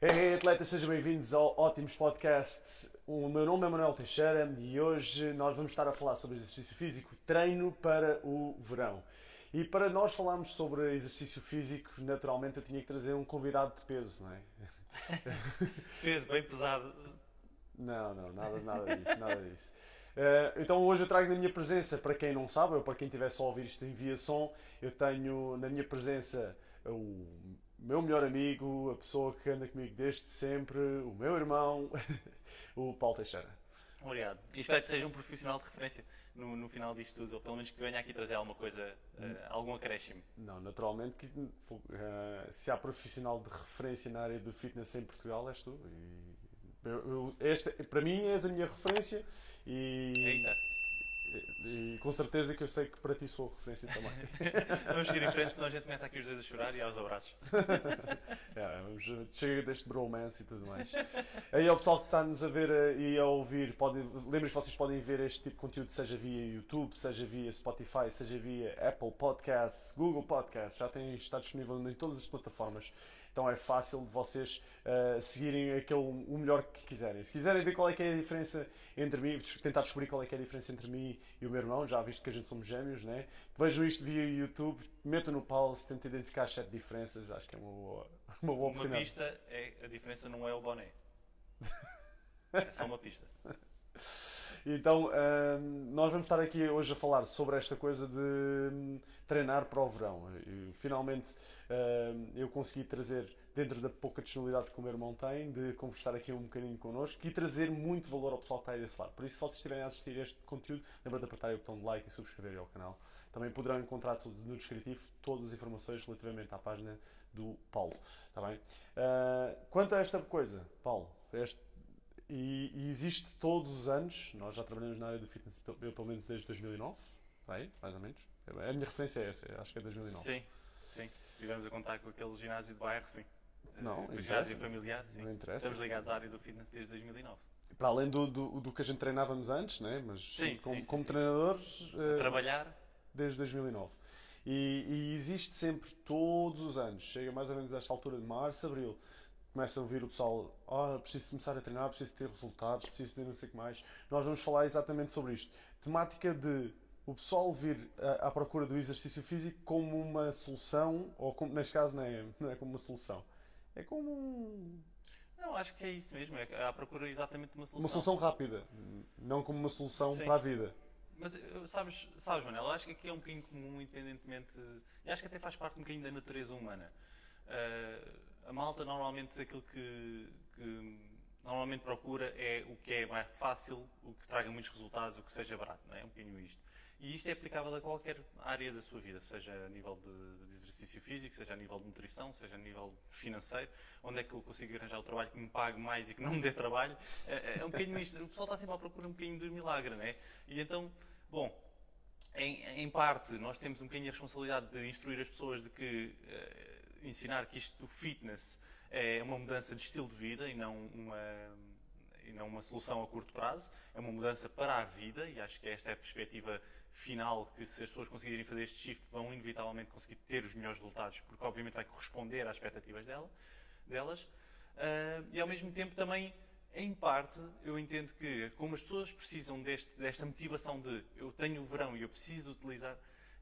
Hey, hey atletas, sejam bem-vindos ao Ótimos Podcasts. O meu nome é Manuel Teixeira e hoje nós vamos estar a falar sobre exercício físico, treino para o verão. E para nós falarmos sobre exercício físico, naturalmente eu tinha que trazer um convidado de peso, não é? Peso bem pesado. Não, não, nada, nada disso, nada disso. Eh, então hoje eu trago na minha presença, para quem não sabe, ou para quem estiver só a ouvir isto em via som, eu tenho na minha presença o meu melhor amigo, a pessoa que anda comigo desde sempre, o meu irmão, o Paulo Teixeira. Obrigado. E espero que seja um profissional de referência no, no final disto tudo, ou pelo menos que venha aqui trazer alguma coisa, uh, algum acréscimo. Não, naturalmente que uh, se há profissional de referência na área do fitness em Portugal és tu. E, eu, eu, esta, para mim és a minha referência e, Eita. e, e com certeza que eu sei que para ti sou referência também. Vamos seguir em frente, senão a gente começa aqui os dois a chorar e aos abraços. É, vamos, chega deste bromance e tudo mais. Aí ao pessoal que está-nos a ver eh, e a ouvir, pode, lembrem-se vocês podem ver este tipo de conteúdo, seja via YouTube, seja via Spotify, seja via Apple Podcasts, Google Podcasts, já tem, está disponível em todas as plataformas. Então é fácil de vocês uh, seguirem aquele, o melhor que quiserem. Se quiserem ver qual é que é a diferença entre mim, tentar descobrir qual é que é a diferença entre mim e o meu irmão, já visto que a gente somos gêmeos, né? vejam isto via YouTube, metam no pause, tentem identificar as sete diferenças, acho que é uma boa, uma boa Uma oportunidade. pista, é, a diferença não é o boné. É só uma pista. Então, hum, nós vamos estar aqui hoje a falar sobre esta coisa de hum, treinar para o verão. Finalmente, hum, eu consegui trazer, dentro da pouca disponibilidade que o meu irmão tem, de conversar aqui um bocadinho connosco e trazer muito valor ao pessoal que está aí desse lado. Por isso, se vocês estiverem a assistir este conteúdo, lembrem de apertar o botão de like e subscrever ao canal. Também poderão encontrar tudo no descritivo todas as informações relativamente à página do Paulo. Está bem? Uh, quanto a esta coisa, Paulo, este e, e existe todos os anos, nós já trabalhamos na área do fitness pelo, pelo menos desde 2009, aí, mais ou menos. A minha referência é essa, acho que é 2009. Sim, sim. Se estivermos a contar com aquele ginásio de bairro, sim. Não, o interessa. ginásio familiar, sim. Não interessa. Estamos ligados à área do fitness desde 2009. Para além do, do, do que a gente treinávamos antes, né? mas Sim, como, sim, sim, como treinadores, A eh, trabalhar, desde 2009. E, e existe sempre, todos os anos, chega mais ou menos a esta altura de março, abril, começa a ouvir o pessoal, ah, preciso começar a treinar, preciso ter resultados, preciso ter não sei o que mais. Nós vamos falar exatamente sobre isto. Temática de o pessoal vir à, à procura do exercício físico como uma solução, ou como, neste caso não é, não é como uma solução, é como um- não, acho que é isso mesmo. É à procura exatamente de uma solução. uma solução rápida, não como uma solução Sim. para a vida. Mas eh, sabes, sabes, Manel, acho que aqui é um bocadinho comum, independentemente. Acho que até faz parte um bocadinho da natureza humana. Eh, a malta normalmente aquilo que, que normalmente procura é o que é mais fácil, o que traga muitos resultados, o que seja barato, não é? Um bocadinho isto. E isto é aplicável a qualquer área da sua vida, seja a nível de, de exercício físico, seja a nível de nutrição, seja a nível financeiro. Onde é que eu consigo arranjar o trabalho que me pague mais e que não me dê trabalho? É, é um bocadinho isto. O pessoal está sempre à procura um bocadinho do milagre, não é? E então, bom, em, em parte, nós temos um bocadinho a responsabilidade de instruir as pessoas de que eh, ensinar que isto do fitness é uma mudança de estilo de vida e não uma, e não uma solução a curto prazo. É uma mudança para a vida e acho que esta é a perspectiva final que se as pessoas conseguirem fazer este shift vão inevitavelmente conseguir ter os melhores resultados porque obviamente vai corresponder às expectativas dela, delas. Ah, e ao mesmo tempo também em parte, eu entendo que, como as pessoas precisam deste- desta motivação de eu tenho o verão e eu preciso utilizar,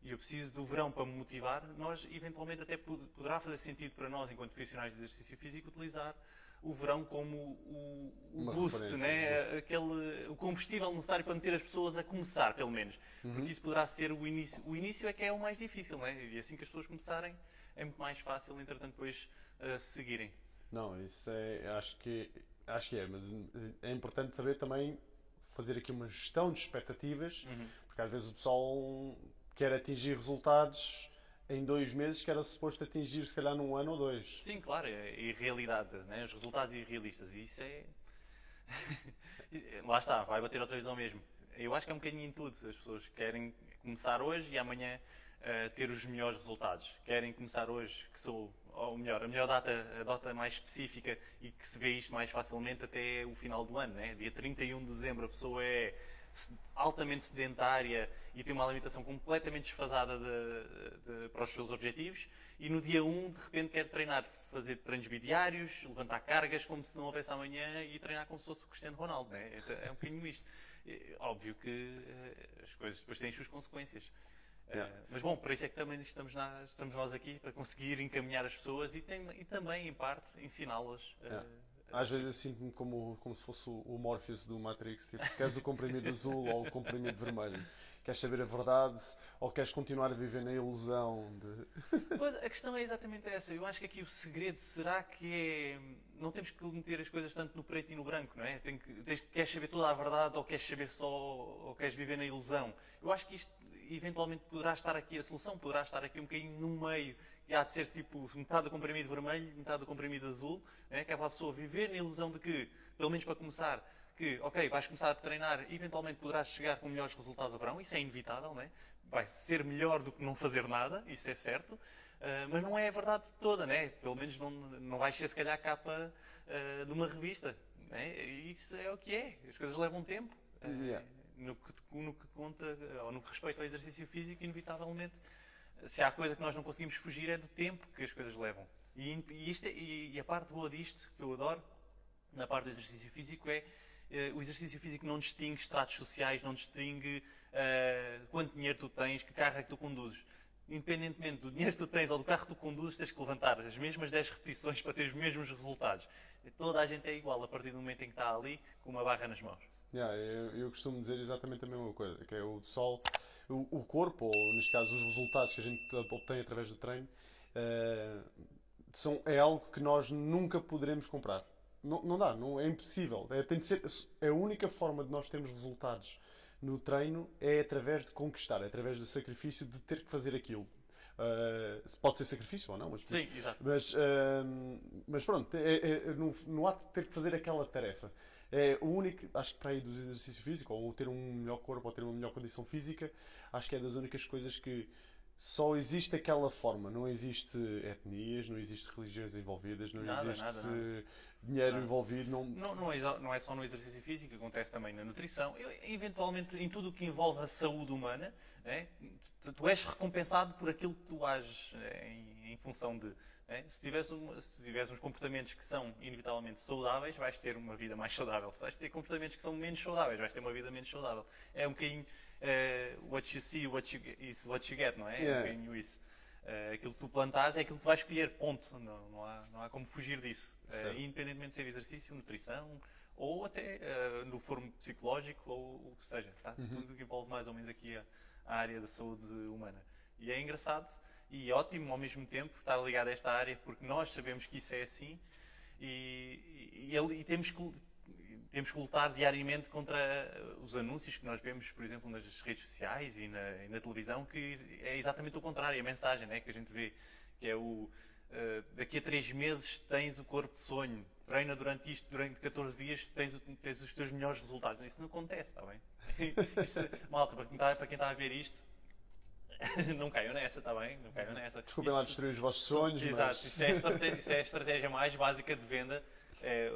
e eu preciso do verão para me motivar, nós, eventualmente, até pod- poderá fazer sentido para nós, enquanto profissionais de exercício físico, utilizar o verão como o, o boost, né? Aquele, o combustível necessário para meter as pessoas a começar, pelo menos. Uhum. Porque isso poderá ser o início. O início é que é o mais difícil, né? E assim que as pessoas começarem, é muito mais fácil, entretanto, depois uh, seguirem. Não, isso é, acho que, acho que é, mas é importante saber também fazer aqui uma gestão de expectativas, Uhum. porque às vezes o pessoal quer atingir resultados em dois meses que era suposto atingir se calhar num ano ou dois. Sim, claro, é irrealidade, né? os resultados irrealistas. E isso é. Lá está, vai bater outra vez ao mesmo. Eu acho que é um bocadinho em tudo. As pessoas querem começar hoje e amanhã eh, ter os melhores resultados. Querem começar hoje, que sou, ou melhor, a melhor data, a data mais específica e que se vê isto mais facilmente até o final do ano. Né? Dia 31 de dezembro a pessoa é altamente sedentária e tem uma alimentação completamente desfasada de, de, para os seus objetivos, e no dia 1, de repente, quer treinar, fazer treinos bidiários, levantar cargas como se não houvesse amanhã e treinar como se fosse o Cristiano Ronaldo. Né? É um bocadinho isto. Óbvio que as coisas depois têm as suas consequências. Uh, mas bom, para isso é que também estamos, na, estamos nós aqui, para conseguir encaminhar as pessoas e, tem, e também, em parte, ensiná-las. Uh, Às vezes eu sinto-me como, como se fosse o Morpheus do Matrix, tipo, queres o comprimido azul ou o comprimido vermelho? Queres saber a verdade ou queres continuar a viver na ilusão de. Pois, a questão é exatamente essa. Eu acho que aqui o segredo será que é. Não temos que meter as coisas tanto no preto e no branco, não é? Tem que, tens, queres saber toda a verdade ou queres saber só. ou queres viver na ilusão? Eu acho que isto eventualmente poderá estar aqui a solução, poderá estar aqui um bocadinho no meio, e há de ser tipo metade do comprimido vermelho, metade do comprimido azul, né? que é para a pessoa viver na ilusão de que, pelo menos para começar, que, ok, vais começar a treinar, eventualmente poderás chegar com melhores resultados ao verão, isso é inevitável, né? vai ser melhor do que não fazer nada, isso é certo, uh, mas não é a verdade toda, né? pelo menos não, não vais ser se calhar a capa uh, de uma revista. Né? Isso é o que é, as coisas levam tempo. Uh, yeah no que, no que conta, ou no que respeita ao exercício físico, inevitavelmente, se há coisa que nós não conseguimos fugir é do tempo que as coisas levam. E, e, isto é, e a parte boa disto, que eu adoro, na parte do exercício físico, é o exercício físico não distingue estratos sociais, não distingue uh, quanto dinheiro tu tens, que carro é que tu conduzes. Independentemente do dinheiro que tu tens ou do carro que tu conduzes, tens que levantar as mesmas 10 repetições para ter os mesmos resultados. Toda a gente é igual a partir do momento em que está ali com uma barra nas mãos. Yeah, eu, eu, costumo dizer exatamente a mesma coisa, que é o sol, o, o, corpo, ou neste caso os resultados que a gente obtém através do treino, uh, são, é algo que nós nunca poderemos comprar. Não, não dá, não, é impossível. É, tem de ser, é a única forma de nós termos resultados no treino é através de conquistar, é através do sacrifício de ter que fazer aquilo. Uh, pode ser sacrifício ou não, mas, Sim, exato. mas, uh, mas pronto, é, é, no, no ato de ter que fazer aquela tarefa. É o único, acho que para aí do exercício físico, ou ter um melhor corpo, ou ter uma melhor condição física, acho que é das únicas coisas que só existe aquela forma. Não existe etnias, não existe religiões envolvidas, não nada, existe nada, nada. dinheiro envolvido. Não... Não, não, é, não é só no exercício físico, acontece também na nutrição. Eu, eventualmente, em tudo o que envolve a saúde humana, é? tu, tu, és recompensado por aquilo que tu ages é, em, em função de é? Se, tiveres um, se tiveres uns comportamentos que são inevitavelmente saudáveis, vais ter uma vida mais saudável. Se vais ter comportamentos que são menos saudáveis, vais ter uma vida menos saudável. É um bocadinho uh, what you see what you, is what you get, não é? Yeah. É um bocadinho isso. Uh, aquilo que tu plantas é aquilo que tu vais escolher, ponto. Não, não, há, não há como fugir disso. Uh, independentemente de ser exercício, nutrição ou até uh, no formo psicológico ou o que seja. Tá? Uhum. Tudo que envolve mais ou menos aqui a, a área da saúde humana. E é engraçado e ótimo ao mesmo tempo estar ligado a esta área, porque nós sabemos que isso é assim e, e, e temos, que, temos que lutar diariamente contra os anúncios que nós vemos, por exemplo, nas redes sociais e na, e na televisão, que é exatamente o contrário, a mensagem né, que a gente vê, que é o uh, daqui a três meses tens o corpo de sonho, treina durante isto, durante 14 dias tens, tens os teus melhores resultados. Isso não acontece, está bem? Isso, malta, para quem, está, para quem está a ver isto, não caiam nessa, está bem? Não caiam nessa. Desculpem lá destruir os vossos sonhos. Exato, mas... isso, é isso, é a estratégia mais básica de venda. É,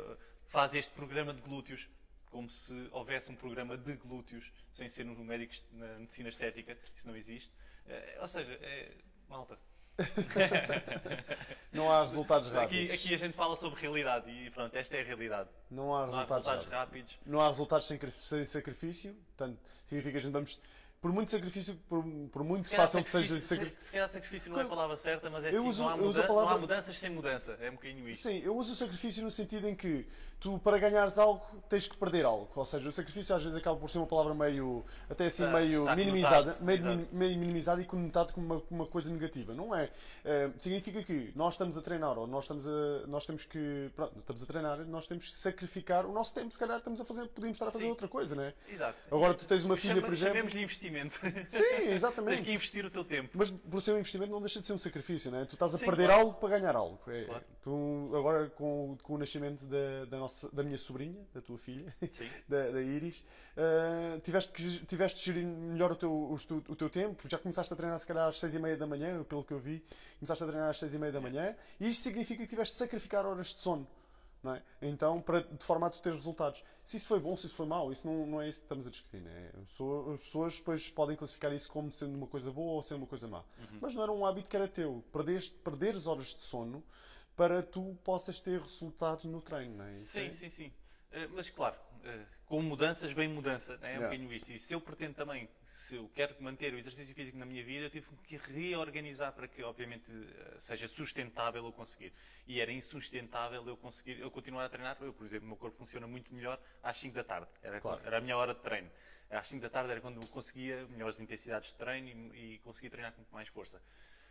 faz este programa de glúteos como se houvesse um programa de glúteos, sem ser no médico na medicina estética, isso não existe. É, ou seja, é, malta. não há resultados rápidos. Aqui, aqui, a gente fala sobre realidade e pronto, esta é a realidade. Não há resultados, não há resultados rápidos. rápidos. Não há resultados sem sacrifício, portanto, significa que a gente vamos por muito sacrifício, por, por muito se fácil que seja. Se, se calhar sacrifício não é a palavra certa, mas é assim, uso, não, há muda palavra... não há mudanças sem mudança. É um bocadinho isso. Sim, eu uso o sacrifício no sentido em que tu, para ganhares algo, tens que perder algo. Ou seja, o sacrifício às vezes acaba por ser uma palavra meio, até assim, tá, meio tá minimizada, meio, meio, minimizada e conotado como uma, uma, coisa negativa. Não é? Uh, significa que nós estamos a treinar, ou nós, estamos a, nós temos que, pronto, estamos a treinar, nós temos que sacrificar o nosso tempo. Se calhar estamos a fazer, podemos estar a fazer Sim. outra coisa, não é? Exato. Agora tu tens uma filha, Chama, por exemplo. Chamemos de investimento. Sim, exatamente. tens que investir o teu tempo. Mas por ser um investimento não deixa de ser um sacrifício, não é? Tu estás a Sim, perder claro. algo para ganhar algo. É, claro. tu, agora, com, com o nascimento da, da, nossa, da minha sobrinha, da tua filha, da, da, Iris, uh, tiveste, que, tiveste de gerir melhor o teu, o, o, teu tempo, já começaste a treinar se calhar às seis e meia da manhã, pelo que eu vi, começaste a treinar às seis e meia da manhã, e isto significa que tiveste de sacrificar horas de sono. É? Então, para, de forma a tu teres resultados. Se isso foi bom, se isso foi mau, isso não, não é isso que estamos a discutir. Né? As pessoas depois podem classificar isso como sendo uma coisa boa ou sendo uma coisa má. Uhum. Mas não era um hábito que era teu. Perderes, perderes horas de sono para tu possas ter resultados no treino. Não é? Isso Sim, é- sim, sim. Eh, mas claro, eh, com mudanças vem mudança, né? é um Yeah. bocadinho isto. E se eu pretendo também, se eu quero manter o exercício físico na minha vida, eu tive que reorganizar para que, obviamente, eh, seja sustentável eu conseguir. E era insustentável eu conseguir, eu continuar a treinar. Eu, por exemplo, o meu corpo funciona muito melhor às 5 da tarde. Era, Claro. era a minha hora de treino. Às 5 da tarde era quando eu conseguia melhores intensidades de treino e, e conseguia treinar com mais força.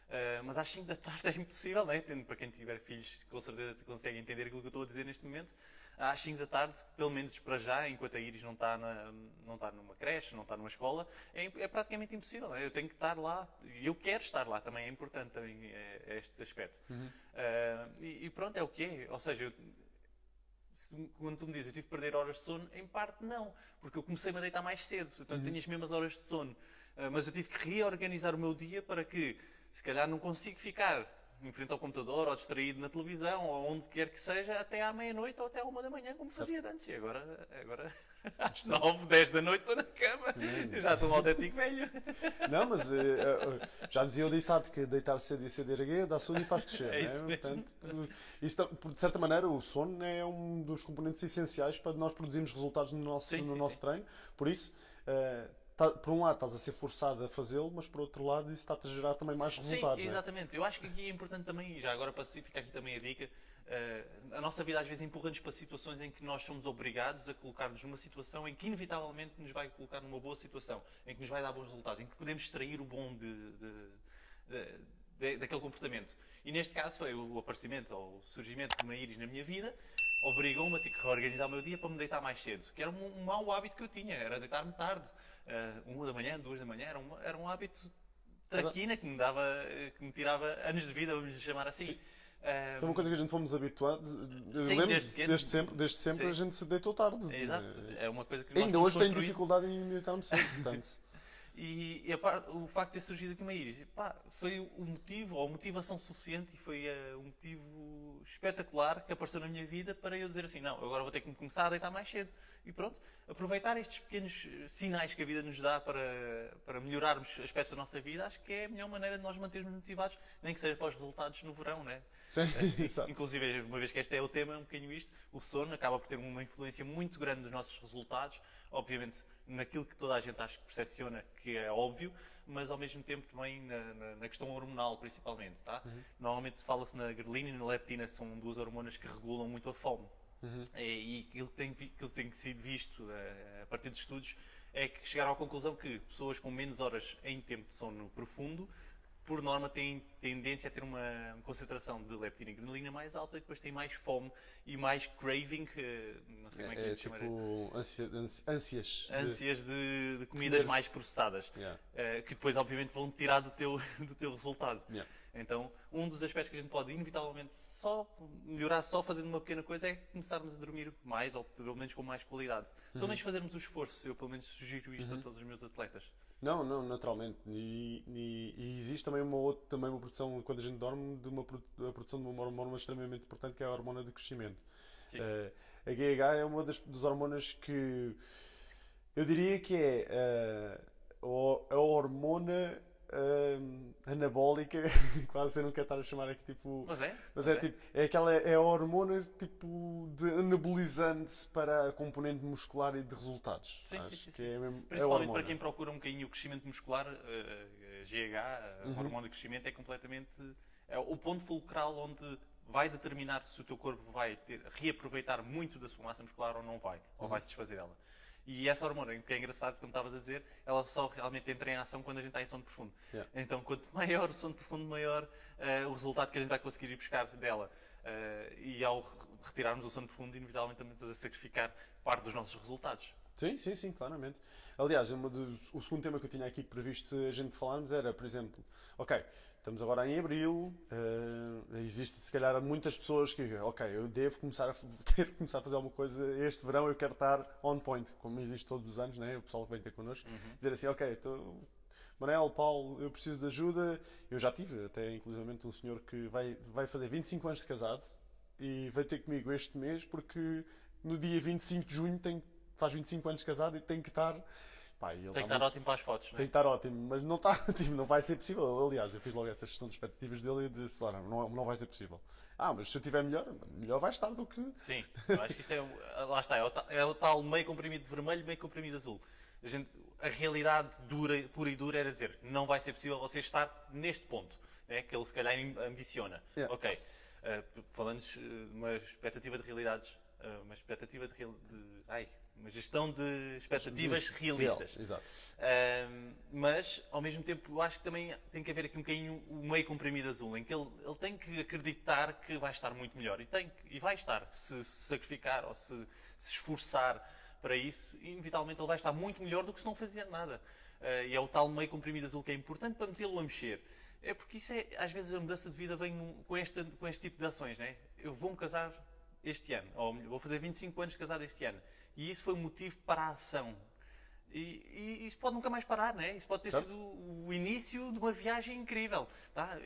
Uh, mas às 5 da tarde é impossível, né? Tendo para quem tiver filhos, com certeza consegue entender aquilo que eu estou a dizer neste momento. Às 5 da tarde, pelo menos para já, enquanto a Iris não está, na, não está numa creche, não está numa escola, é, é praticamente impossível. né? Eu tenho que estar lá, e eu quero estar lá também, é importante também é, este aspecto. Uh, e, e pronto, é o que é. Ou seja, eu, se- quando tu me dizes eu tive que perder horas de sono, em parte não, porque eu comecei-me a deitar mais cedo, então tenho as mesmas horas de sono. Ah, mas eu tive que reorganizar o meu dia para que, se calhar, não consigo ficar em frente ao computador ou distraído na televisão ou onde quer que seja até à meia-noite ou até à uma da manhã, como fazia antes. E agora, agora às nove, dez da noite estou na cama. Eu já estou um autêntico velho. Não, mas eh, eh, já dizia o ditado que deitar cedo e cedo erguer dá saúde e faz crescer. É isso né? Portanto, isso, de certa maneira, o sono é um dos componentes essenciais para nós produzirmos resultados no nosso, Sim, no sim, nosso sim. treino. Por isso, eh, tá- por um lado, estás a ser forçado a fazê-lo, mas por outro lado, isso está-te a gerar também mais Sim, resultados. né? exatamente. Eu acho que aqui é importante também, e já agora para ficar aqui também a dica, eh, a nossa vida às vezes empurra-nos para situações em que nós somos obrigados a colocar-nos numa situação em que inevitavelmente nos vai colocar numa boa situação, em que nos vai dar bons resultados, em que podemos extrair o bom de, de- de- de- daquele comportamento. E neste caso foi o aparecimento ou o surgimento de uma íris na minha vida, obrigou-me a ter que reorganizar o meu dia para me deitar mais cedo, que era um, um mau hábito que eu tinha, era deitar-me tarde. Eh, uma da manhã, duas da manhã, era, uma- era um hábito traquina que me dava, que me tirava anos de vida, vamos lhe chamar assim. Sim. Ah, Foi uma coisa que a gente fomos habituados. Sim, lembro, desde desde, sempre, desde sempre Sim. a gente se deitou tarde. Exato, Eh, é uma coisa que Ainda hoje tenho dificuldade em deitar-me cedo, portanto. E, e par- o facto de ter surgido aqui uma íris, pá, foi o motivo, ou a motivação suficiente, e foi eh, um motivo espetacular que apareceu na minha vida para eu dizer assim: não, agora vou ter que me começar a deitar mais cedo. E pronto, aproveitar estes pequenos eh, sinais que a vida nos dá para, para melhorarmos aspectos da nossa vida, acho que é a melhor maneira de nós mantermos motivados, nem que seja para os resultados no verão, né? Sim, exato. Inclusive, uma vez que este é o tema, é um bocadinho isto, o sono acaba por ter uma influência muito grande nos nossos resultados, obviamente naquilo que toda a gente acha que percepciona, que é óbvio, mas ao mesmo tempo também na, na- na questão hormonal, principalmente. Tá? Normalmente fala-se na grelina e na leptina, são duas hormonas que regulam muito a fome. É, E aquilo que tem, aquilo que tem sido visto eh, a partir de estudos é que chegaram à conclusão que pessoas com menos horas em tempo de sono profundo por norma, têm tendência a ter uma concentração de leptina e granulina mais alta e depois têm mais fome e mais craving, não sei como é que É, é chamar, tipo ânsia- ânsias. de- ânsias de, de comidas comer. mais processadas, Yeah. eh, que depois, obviamente, vão tirar do teu, do teu resultado. Yeah. Então, um dos aspectos que a gente pode, inevitavelmente, só melhorar só fazendo uma pequena coisa é começarmos a dormir mais, ou pelo menos com mais qualidade. Pelo Uhum. menos fazermos o esforço. Eu, pelo menos, sugiro isto a todos os meus atletas. Não, não, naturalmente. E, e- e existe também uma, outra, também uma produção, quando a gente dorme, de uma, a produção de uma hormona extremamente importante que é a hormona de crescimento. Eh, a GH é uma das, das hormonas que eu diria que é o- a hormona eh, anabólica, quase eu quero estar a chamar aqui tipo. Mas é? Mas é tipo, é aquela é a hormona tipo de anabolizante para a componente muscular e de resultados. Sim, sim, sim, sim. é mesmo é Principalmente hormona. para quem procura um bocadinho o crescimento muscular, eh, eh, GH, a Uhum. hormona de crescimento, é completamente é o ponto fulcral onde vai determinar se o teu corpo vai ter- reaproveitar muito da sua massa muscular ou não vai, ou Uhum. vai se desfazer dela. E essa hormona, que é engraçado, como estavas a dizer, ela só realmente entra em ação quando a gente está em sono profundo. Yeah. Então, quanto maior o sono profundo, maior eh, o resultado que a gente vai conseguir ir buscar dela. Eh, e ao re- retirarmos o sono profundo, inevitavelmente também estamos a sacrificar parte dos nossos resultados. Sim, sim, sim, claramente. Aliás, dos- o segundo tema que eu tinha aqui previsto a gente falarmos era, por exemplo, ok, estamos agora em abril, eh, existe se calhar muitas pessoas que, ok, eu devo começar a, f- ter que começar a fazer alguma coisa este verão, eu quero estar on point, como existe todos os anos, né? o pessoal que vem ter connosco, dizer assim, ok, tô, Manel, Paulo, eu preciso de ajuda. Eu já tive até, inclusivamente, um senhor que vai, vai fazer 25 anos de casado e veio ter comigo este mês porque no dia 25 de junho tem, faz 25 anos de casado e tem que estar. Pá, Tem que estar ótimo para as fotos. tem Não que estar ótimo, mas não, está, tipo, não vai ser possível. Aliás, eu fiz logo essa gestão de expectativas dele e disse: "Ora, não, não vai ser possível. Ah, mas se eu tiver melhor, melhor vai estar do que. é? Sim, eu acho que isto é. o- Lá está, é o, é o tal meio comprimido vermelho, meio comprimido azul. A, gente, a realidade dura, pura e dura era dizer: não vai ser possível você estar neste ponto. É, que ele se calhar ambiciona. Yeah. Ok. Uh, falando de uma expectativa de realidades. uma expectativa de, de. Ai, uma gestão de expectativas realistas. Real, exato. Um, mas, ao mesmo tempo, eu acho que também tem que haver aqui um bocadinho o meio comprimido azul, em que ele, ele tem que acreditar que vai estar muito melhor. E, tem que- e vai estar. Se se sacrificar ou se, se esforçar para isso, inevitavelmente ele vai estar muito melhor do que se não fazia nada. Uh, e é o tal meio comprimido azul que é importante para metê-lo a mexer. É porque isso é, às vezes, a mudança de vida vem com, este, com este tipo de ações, né? Eu vou-me casar este ano, ou vou fazer 25 anos de casado este ano. E isso foi o motivo para a ação. E, e isso pode nunca mais parar, né? Isso pode ter Certo. sido o início de uma viagem incrível, tá?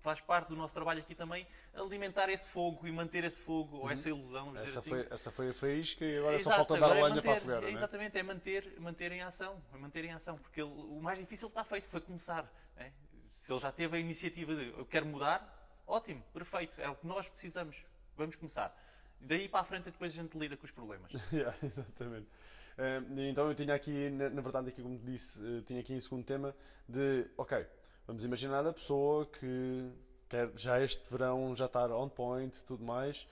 Faz parte do nosso trabalho aqui também alimentar esse fogo e manter esse fogo ou essa ilusão, Essa assim. foi, essa foi a faísca e agora só Exato, falta dar é a lenha para a fogueira. é não é? Exatamente, é manter, manter em ação. É manter em ação, porque ele- o mais difícil está feito, foi começar. né? Se ele já teve a iniciativa de eu quero mudar, ótimo, perfeito, é o que nós precisamos. Vamos começar. Daí para a frente depois a gente lida com os problemas. Yeah, exatamente. Eh, então eu tinha aqui, na, verdade, aqui como disse, eh, tinha aqui em segundo tema de, ok, vamos imaginar a pessoa que quer já este verão já estar on point tudo mais.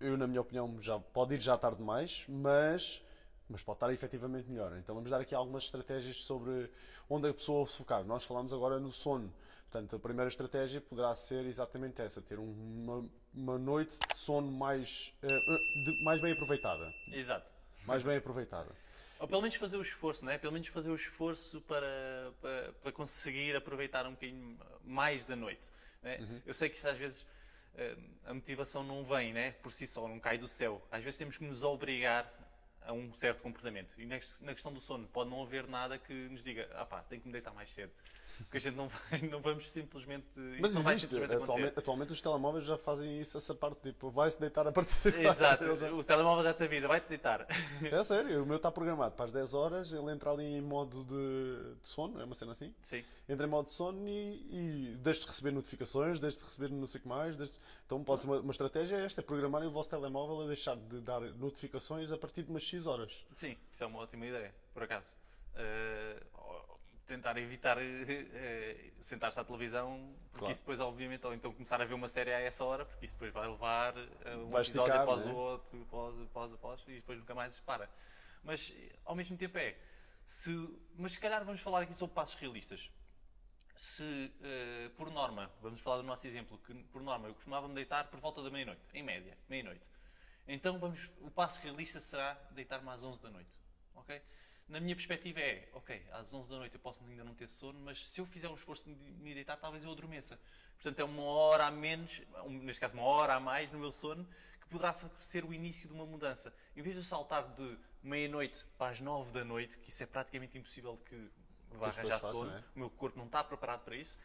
Eu, na minha opinião, já pode ir já tarde demais, mas, mas pode estar efetivamente melhor. Então vamos dar aqui algumas estratégias sobre onde a pessoa se focar. Nós falamos agora no sono. Portanto, a primeira estratégia poderá ser exatamente essa, ter uma, uma noite de sono mais, eh, de- mais bem aproveitada Exato. mais bem aproveitada. Ou pelo menos fazer o esforço, não é? Pelo menos fazer o esforço para, para, para conseguir aproveitar um bocadinho mais da noite. é? Uhum. Eu sei que às vezes eh, a motivação não vem né? por si só, não cai do céu. Às vezes temos que nos obrigar a um certo comportamento. E na questão do sono, pode não haver nada que nos diga, ah pá, tenho que me deitar mais cedo. Porque a gente não, vai, não vamos simplesmente. Mas existe, simplesmente atualmente, atualmente os telemóveis já fazem isso, essa parte, tipo, vai-se deitar a partir de agora. Exato, já- o telemóvel já te avisa, vai-te deitar. É sério, o meu está programado para as 10 horas, ele entra ali em modo de, de sono, é uma cena assim, Sim. entra em modo de sono e, e deixa de receber notificações, deixa de receber não sei o que mais, deixa- então pode ser uma, uma estratégia é esta, é programarem o vosso telemóvel a deixar de dar notificações a partir de umas X horas. Sim, isso é uma ótima ideia, por acaso. Ou tentar evitar eh, sentar-se à televisão, porque Claro. isso depois, obviamente, ou então começar a ver uma série a essa hora, porque isso depois vai levar eh, um Vai episódio esticar, após né? o outro, após, após, após, e depois nunca mais se para. Mas, ao mesmo tempo, é. Se, mas se calhar vamos falar aqui sobre passos realistas. Se, eh, por norma, vamos falar do nosso exemplo, que por norma eu costumava me deitar por volta da meia-noite, em média, meia-noite. Então vamos, o passo realista será deitar-me às 11 da noite. ok? Na minha perspectiva é, ok, às 11 da noite eu posso ainda não ter sono, mas se eu fizer um esforço de me deitar, talvez eu adormeça. Portanto, é uma hora a menos, neste caso uma hora a mais no meu sono, que poderá ser o início de uma mudança. Em vez de eu saltar de meia-noite para as 9 da noite, que isso é praticamente impossível que vá arranjar sono, é? o meu corpo não está preparado para isso,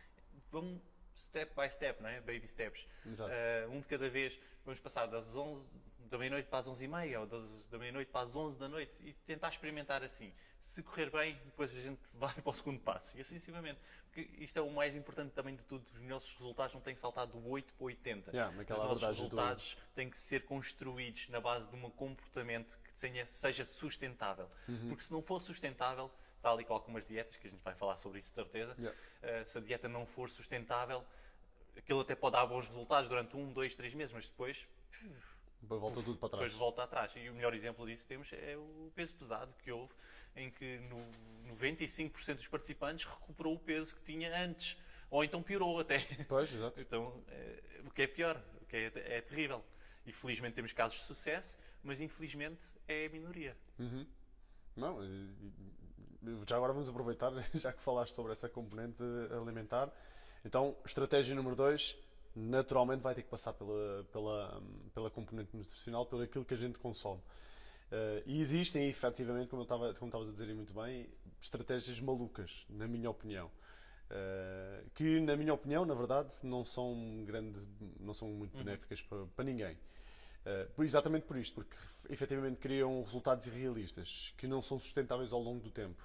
vamos step by step, não é? baby steps. Uh, um de cada vez, vamos passar das 11 da meia-noite para as 11 e meia, ou das, da meia-noite para as 11 da noite, e tentar experimentar assim. Se correr bem, depois a gente vai para o segundo passo, e assim sucessivamente. Porque isto é o mais importante também de tudo, os nossos resultados não têm que saltar do 8 para o 80. Yeah, os nossos abordagem do- resultados têm que ser construídos na base de um comportamento que tenha- seja sustentável. Uhum. Porque se não for sustentável, tal e qual como as dietas, que a gente vai falar sobre isso de certeza, Yeah. Uh, se a dieta não for sustentável, aquilo até pode dar bons resultados durante um, dois, três meses, mas depois, Depois volta tudo para trás. depois volta atrás. E o melhor exemplo disso temos é o peso pesado que houve, em que no 95% dos participantes recuperou o peso que tinha antes, ou então piorou até. Pois, exato. Então, eh, o que é pior, o que é, é terrível. E felizmente temos casos de sucesso, mas infelizmente é a minoria. Uhum. Não, já agora vamos aproveitar, já que falaste sobre essa componente alimentar. Então, estratégia número 2, naturalmente vai ter que passar pela, pela, pela componente nutricional, pelo aquilo que a gente consome. Eh, e existem, efetivamente, como estavas a dizer muito bem, estratégias malucas, na minha opinião. Uh, que, na minha opinião, na verdade, não são, grande, não são muito uhum. benéficas para, para ninguém. Uh, exatamente por isto, porque efetivamente criam resultados irrealistas que não são sustentáveis ao longo do tempo.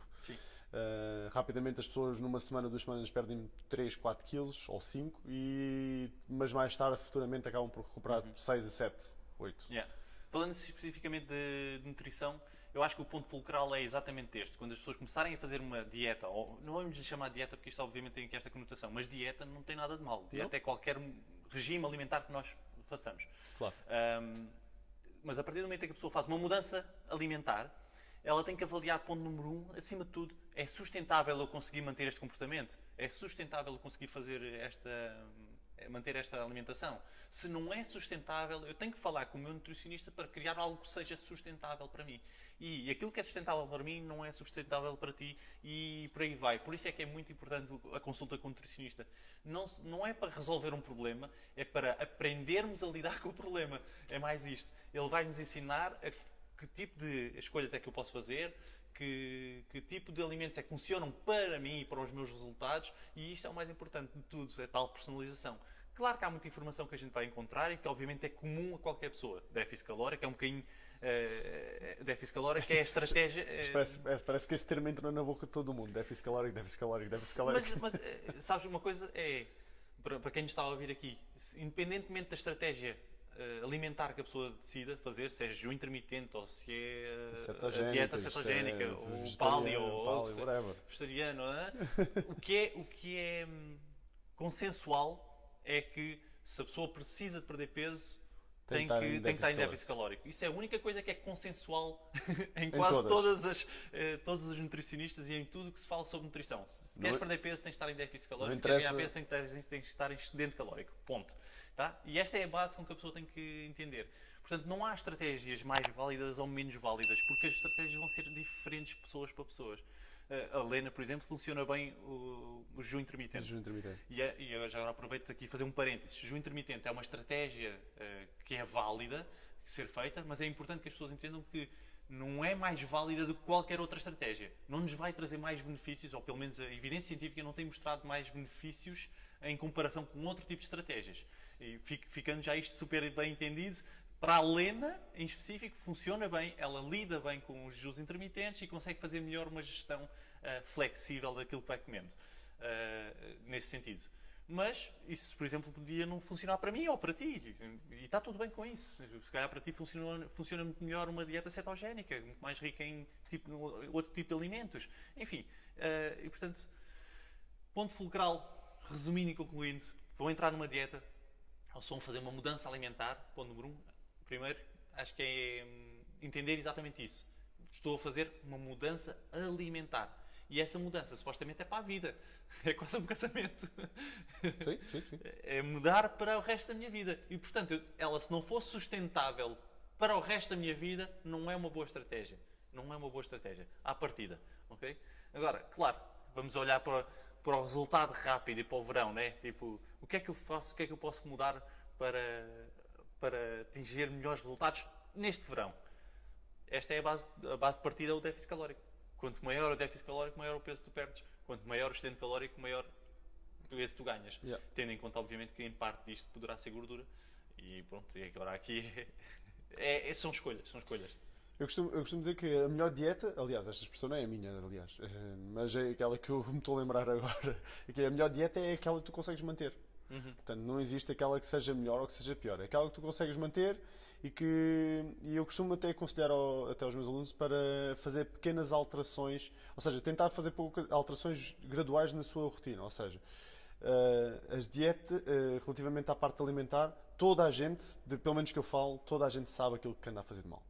Uh, rapidamente as pessoas numa semana, duas semanas perdem 3, 4 quilos ou 5, e, mas mais tarde, futuramente, acabam por recuperar uhum. 6 a 7, 8. Yeah. Falando especificamente de, de, nutrição, eu acho que o ponto fulcral é exatamente este. Quando as pessoas começarem a fazer uma dieta, ou não vamos lhe chamar dieta porque isto obviamente tem aqui esta conotação, mas dieta não tem nada de mal. Dieta não? é qualquer regime alimentar que nós façamos. Claro. Um, mas a partir do momento em que a pessoa faz uma mudança alimentar, ela tem que avaliar, ponto número um, acima de tudo, é sustentável eu conseguir manter este comportamento? É sustentável eu conseguir fazer esta, manter esta alimentação? Se não é sustentável, eu tenho que falar com o meu nutricionista para criar algo que seja sustentável para mim. E aquilo que é sustentável para mim não é sustentável para ti e por aí vai. Por isso é que é muito importante a consulta com o nutricionista. Não, não é para resolver um problema, é para aprendermos a lidar com o problema. É mais isto. Ele vai nos ensinar a que tipo de escolhas é que eu posso fazer, que, que, tipo de alimentos é que funcionam para mim e para os meus resultados, e isto é o mais importante de tudo, é tal personalização. Claro que há muita informação que a gente vai encontrar e que obviamente é comum a qualquer pessoa. Déficit calórico é um bocadinho. Uh, déficit calórico é a estratégia. Uh, parece, parece, que esse termo entrou na boca de todo mundo. Déficit calórico, déficit calórico, déficit calórico. Mas, mas sabes uma coisa? É. Para, para quem nos está a ouvir aqui, independentemente da estratégia alimentar que a pessoa decida fazer, se é jejum intermitente ou se é a dieta cetogénica, é ou paleo, ou paleo, vegetariano, é? o que é, o que é hum, consensual é que se a pessoa precisa de perder peso, tem, que, tem que estar em déficit calórico. Isso é a única coisa que é consensual em quase em todas. todas as, eh, todos os nutricionistas e em tudo que se fala sobre nutrição. Se queres perder peso, tens que estar em déficit calórico. Se queres ganhar peso, tens que, tens que estar em excedente calórico. Ponto. Tá? E esta é a base com que a pessoa tem que entender. Portanto, não há estratégias mais válidas ou menos válidas, porque as estratégias vão ser diferentes pessoas para pessoas. A Lena, por exemplo, funciona bem o, o jejum intermitente. Jejum intermitente. E, é, e eu já aproveito aqui fazer um parênteses. Jejum intermitente é uma estratégia uh, que é válida ser feita, mas é importante que as pessoas entendam que não é mais válida do que qualquer outra estratégia. Não nos vai trazer mais benefícios, ou pelo menos a evidência científica não tem mostrado mais benefícios em comparação com outro tipo de estratégias. E ficando já isto super bem entendido, para a Lena, em específico, funciona bem, ela lida bem com os jus intermitentes e consegue fazer melhor uma gestão uh, flexível daquilo que vai comendo, uh, nesse sentido. Mas isso, por exemplo, podia não funcionar para mim ou para ti. E está tudo bem com isso. Se calhar para ti funciona, funciona muito melhor uma dieta cetogénica, muito mais rica em tipo, outro tipo de alimentos. Enfim, uh, e portanto, ponto fulcral, resumindo e concluindo, vou entrar numa dieta, ou só fazer uma mudança alimentar, ponto número um. Primeiro, acho que é hum, entender exatamente isso. Estou a fazer uma mudança alimentar. E essa mudança supostamente é para a vida. É quase um casamento. Sim, sim, sim. É mudar para o resto da minha vida. E portanto, ela se não fosse sustentável para o resto da minha vida, não é uma boa estratégia. Não é uma boa estratégia. À partida. Ok? Agora, claro, vamos olhar para, para o resultado rápido e para o verão, né? Tipo, o que é que eu faço, o que é que eu posso mudar para, para atingir melhores resultados neste verão? Esta é a base, a base de partida, o déficit calórico. Quanto maior o déficit calórico, maior o peso que tu perdes. Quanto maior o excedente calórico, maior o peso que tu ganhas. Yeah. Tendo em conta, obviamente, que em parte disto poderá ser gordura. E pronto, e agora aqui é, é, são escolhas, são escolhas. Eu costumo, eu costumo dizer que a melhor dieta, aliás, esta expressão não é a minha, aliás, eh, mas é aquela que eu me estou a lembrar agora, é que a melhor dieta é aquela que tu consegues manter. Uhum. Portanto, não existe aquela que seja melhor ou que seja pior. Aquela que tu consegues manter e que e eu costumo até aconselhar ao, até aos meus alunos para fazer pequenas alterações, ou seja, tentar fazer alterações graduais na sua rotina. Ou seja, uh, as dietas, uh, relativamente à parte alimentar, toda a gente, de, pelo menos que eu falo, toda a gente sabe aquilo que anda a fazer de mal.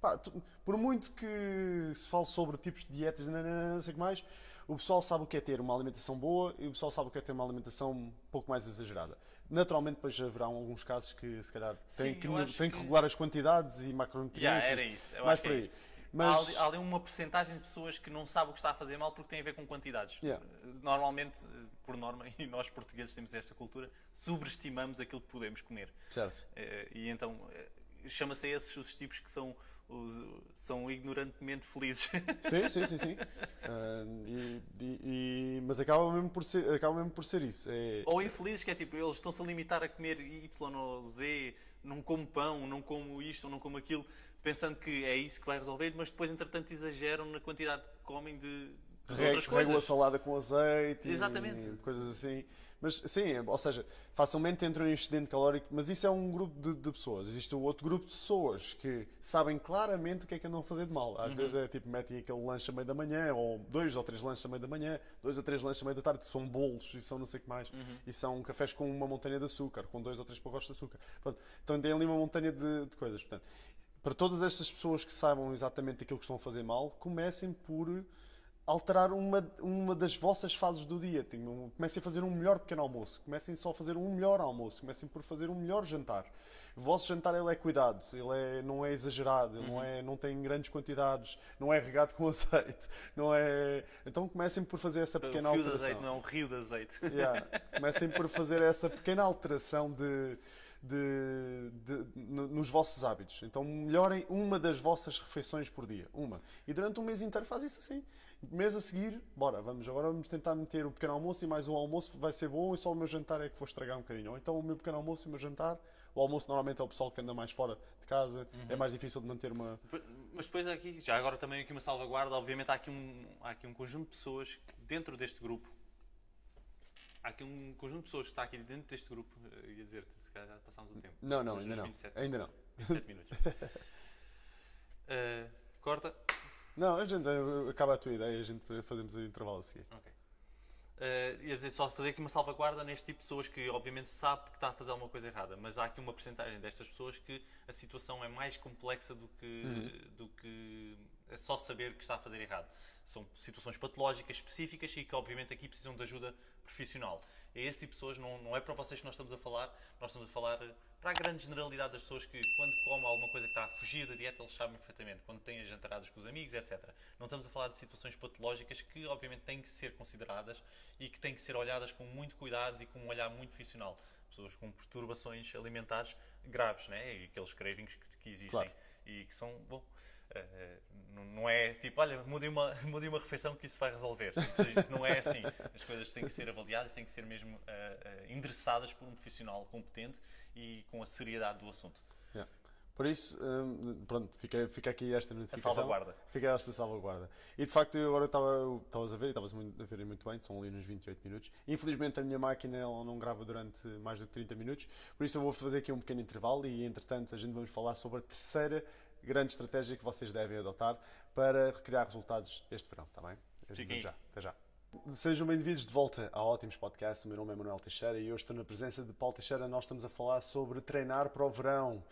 Pá, por muito que se fale sobre tipos de dietas, não, não sei o que mais, o pessoal sabe o que é ter uma alimentação boa e o pessoal sabe o que é ter uma alimentação um pouco mais exagerada. Naturalmente, depois haverá alguns casos que, se calhar, têm que, têm que, regular as quantidades e macronutrientes. Yeah, era isso. Eu mais por aí. É Mas... Há, ali, uma porcentagem de pessoas que não sabem o que está a fazer mal porque tem a ver com quantidades. Yeah. Normalmente, por norma, e nós portugueses temos esta cultura, subestimamos aquilo que podemos comer. Certo. Eh, e então, eh, chama-se a esses os tipos que são, os, são ignorantemente felizes. Sim, sim, sim, sim. Ah, e- e- e- mas acaba mesmo por ser, acaba mesmo por ser isso. É, Ou infelizes, que é tipo, eles estão-se a limitar a comer Y ou Z, não como pão, não como isto, ou não como aquilo, pensando que é isso que vai resolver, mas depois, entretanto, exageram na quantidade que comem de, de Reg- outras regula coisas. salada com azeite Exatamente. e coisas assim. Mas sim, ou seja, facilmente entram em excedente calórico, mas isso é um grupo de, de pessoas. Existe outro grupo de pessoas que sabem claramente o que é que andam a fazer de mal. Uhum. Às vezes é tipo, metem aquele lanche a meio da manhã, ou dois ou três lanches a meio da manhã, dois ou três lanches a meio da tarde, são bolos e são não sei o que mais. Uhum. E são cafés com uma montanha de açúcar, com dois ou três pacotes de açúcar. Pronto, então tem ali uma montanha de, de coisas. Portanto, para todas estas pessoas que saibam exatamente aquilo que estão a fazer mal, comecem por alterar uma, uma das vossas fases do dia. Comecem a fazer um melhor pequeno almoço. Comecem só a fazer um melhor almoço. Comecem por fazer um melhor jantar. O vosso jantar ele é cuidado, ele é, não é exagerado, ele não, é, não tem grandes quantidades, não é regado com azeite. Não é... Então comecem por fazer essa O pequena fio de alteração. azeite não é um rio de azeite. Yeah. Comecem por fazer essa pequena alteração de, de- de- no- nos vossos hábitos. Então melhorem uma das vossas refeições por dia. Uma. E durante um mês inteiro faz isso assim. Mês a seguir, bora, vamos agora vamos tentar meter o pequeno almoço e mais um almoço vai ser bom e só o meu jantar é que vou estragar um bocadinho. Ou então o meu pequeno almoço e o meu jantar. O almoço normalmente é o pessoal que anda mais fora de casa. É mais difícil de manter uma. Mas depois aqui, já agora também aqui uma salvaguarda, obviamente há aqui um, há aqui um conjunto de pessoas que dentro deste grupo, há aqui um conjunto de pessoas que está aqui dentro deste grupo, eh, ia dizer-te, se calhar já passámos o tempo. Não, não, ainda não. 27, Ainda não. 27 minutos. Eh, corta. Não, a gente acaba a tua ideia, a gente fazemos o intervalo a seguir. Ok. Eh, ia dizer só fazer aqui uma salvaguarda neste tipo de pessoas que obviamente sabe que está a fazer alguma coisa errada, mas há aqui uma porcentagem destas pessoas que a situação é mais complexa do que, do que é só saber que está a fazer errado. São situações patológicas específicas e que obviamente aqui precisam de ajuda profissional. É esse tipo de pessoas, não, não é para vocês que nós estamos a falar, nós estamos a falar para a grande generalidade das pessoas que quando comem alguma coisa que está a fugir da dieta, eles sabem perfeitamente, quando têm as jantaradas com os amigos, etc. Não estamos a falar de situações patológicas que obviamente têm que ser consideradas e que têm que ser olhadas com muito cuidado e com um olhar muito profissional. Pessoas com perturbações alimentares graves, né? E aqueles cravings que, que existem Claro. e que são, bom, eh, não- é tipo, olha, mudei uma, mudei uma refeição que isso vai resolver. Isso não é assim. As coisas têm que ser avaliadas, têm que ser mesmo eh, eh, endereçadas por um profissional competente e com a seriedade do assunto. Yeah. Por isso, hum, pronto, fica, fica aqui esta A notificação. salvaguarda. Fica esta salvaguarda. E de facto, agora estava, estavas a ver, e estavas a ver muito bem, são ali nos 28 minutos. Infelizmente, a minha máquina ela não grava durante mais do que 30 minutos, por isso eu vou fazer aqui um pequeno intervalo e, entretanto, a gente vamos falar sobre a terceira grande estratégia que vocês devem adotar para recriar resultados este verão, está bem? Fiquem já, até já. Sejam bem-vindos de volta ao Ótimos Podcast. O meu nome é Manuel Teixeira e hoje estou na presença de Paulo Teixeira. Nós estamos a falar sobre treinar para o verão.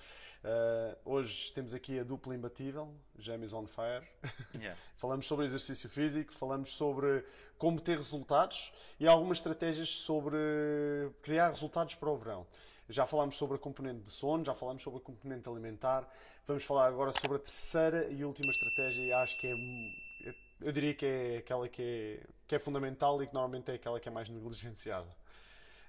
Uh, hoje temos aqui a dupla imbatível, Gêmeos on Fire. Yeah. Falamos sobre exercício físico, falamos sobre como ter resultados e algumas estratégias sobre criar resultados para o verão. Já falámos sobre a componente de sono, já falámos sobre a componente alimentar. Vamos falar agora sobre a terceira e última estratégia e acho que é, eu diria que é aquela que é, que é fundamental e que normalmente é aquela que é mais negligenciada.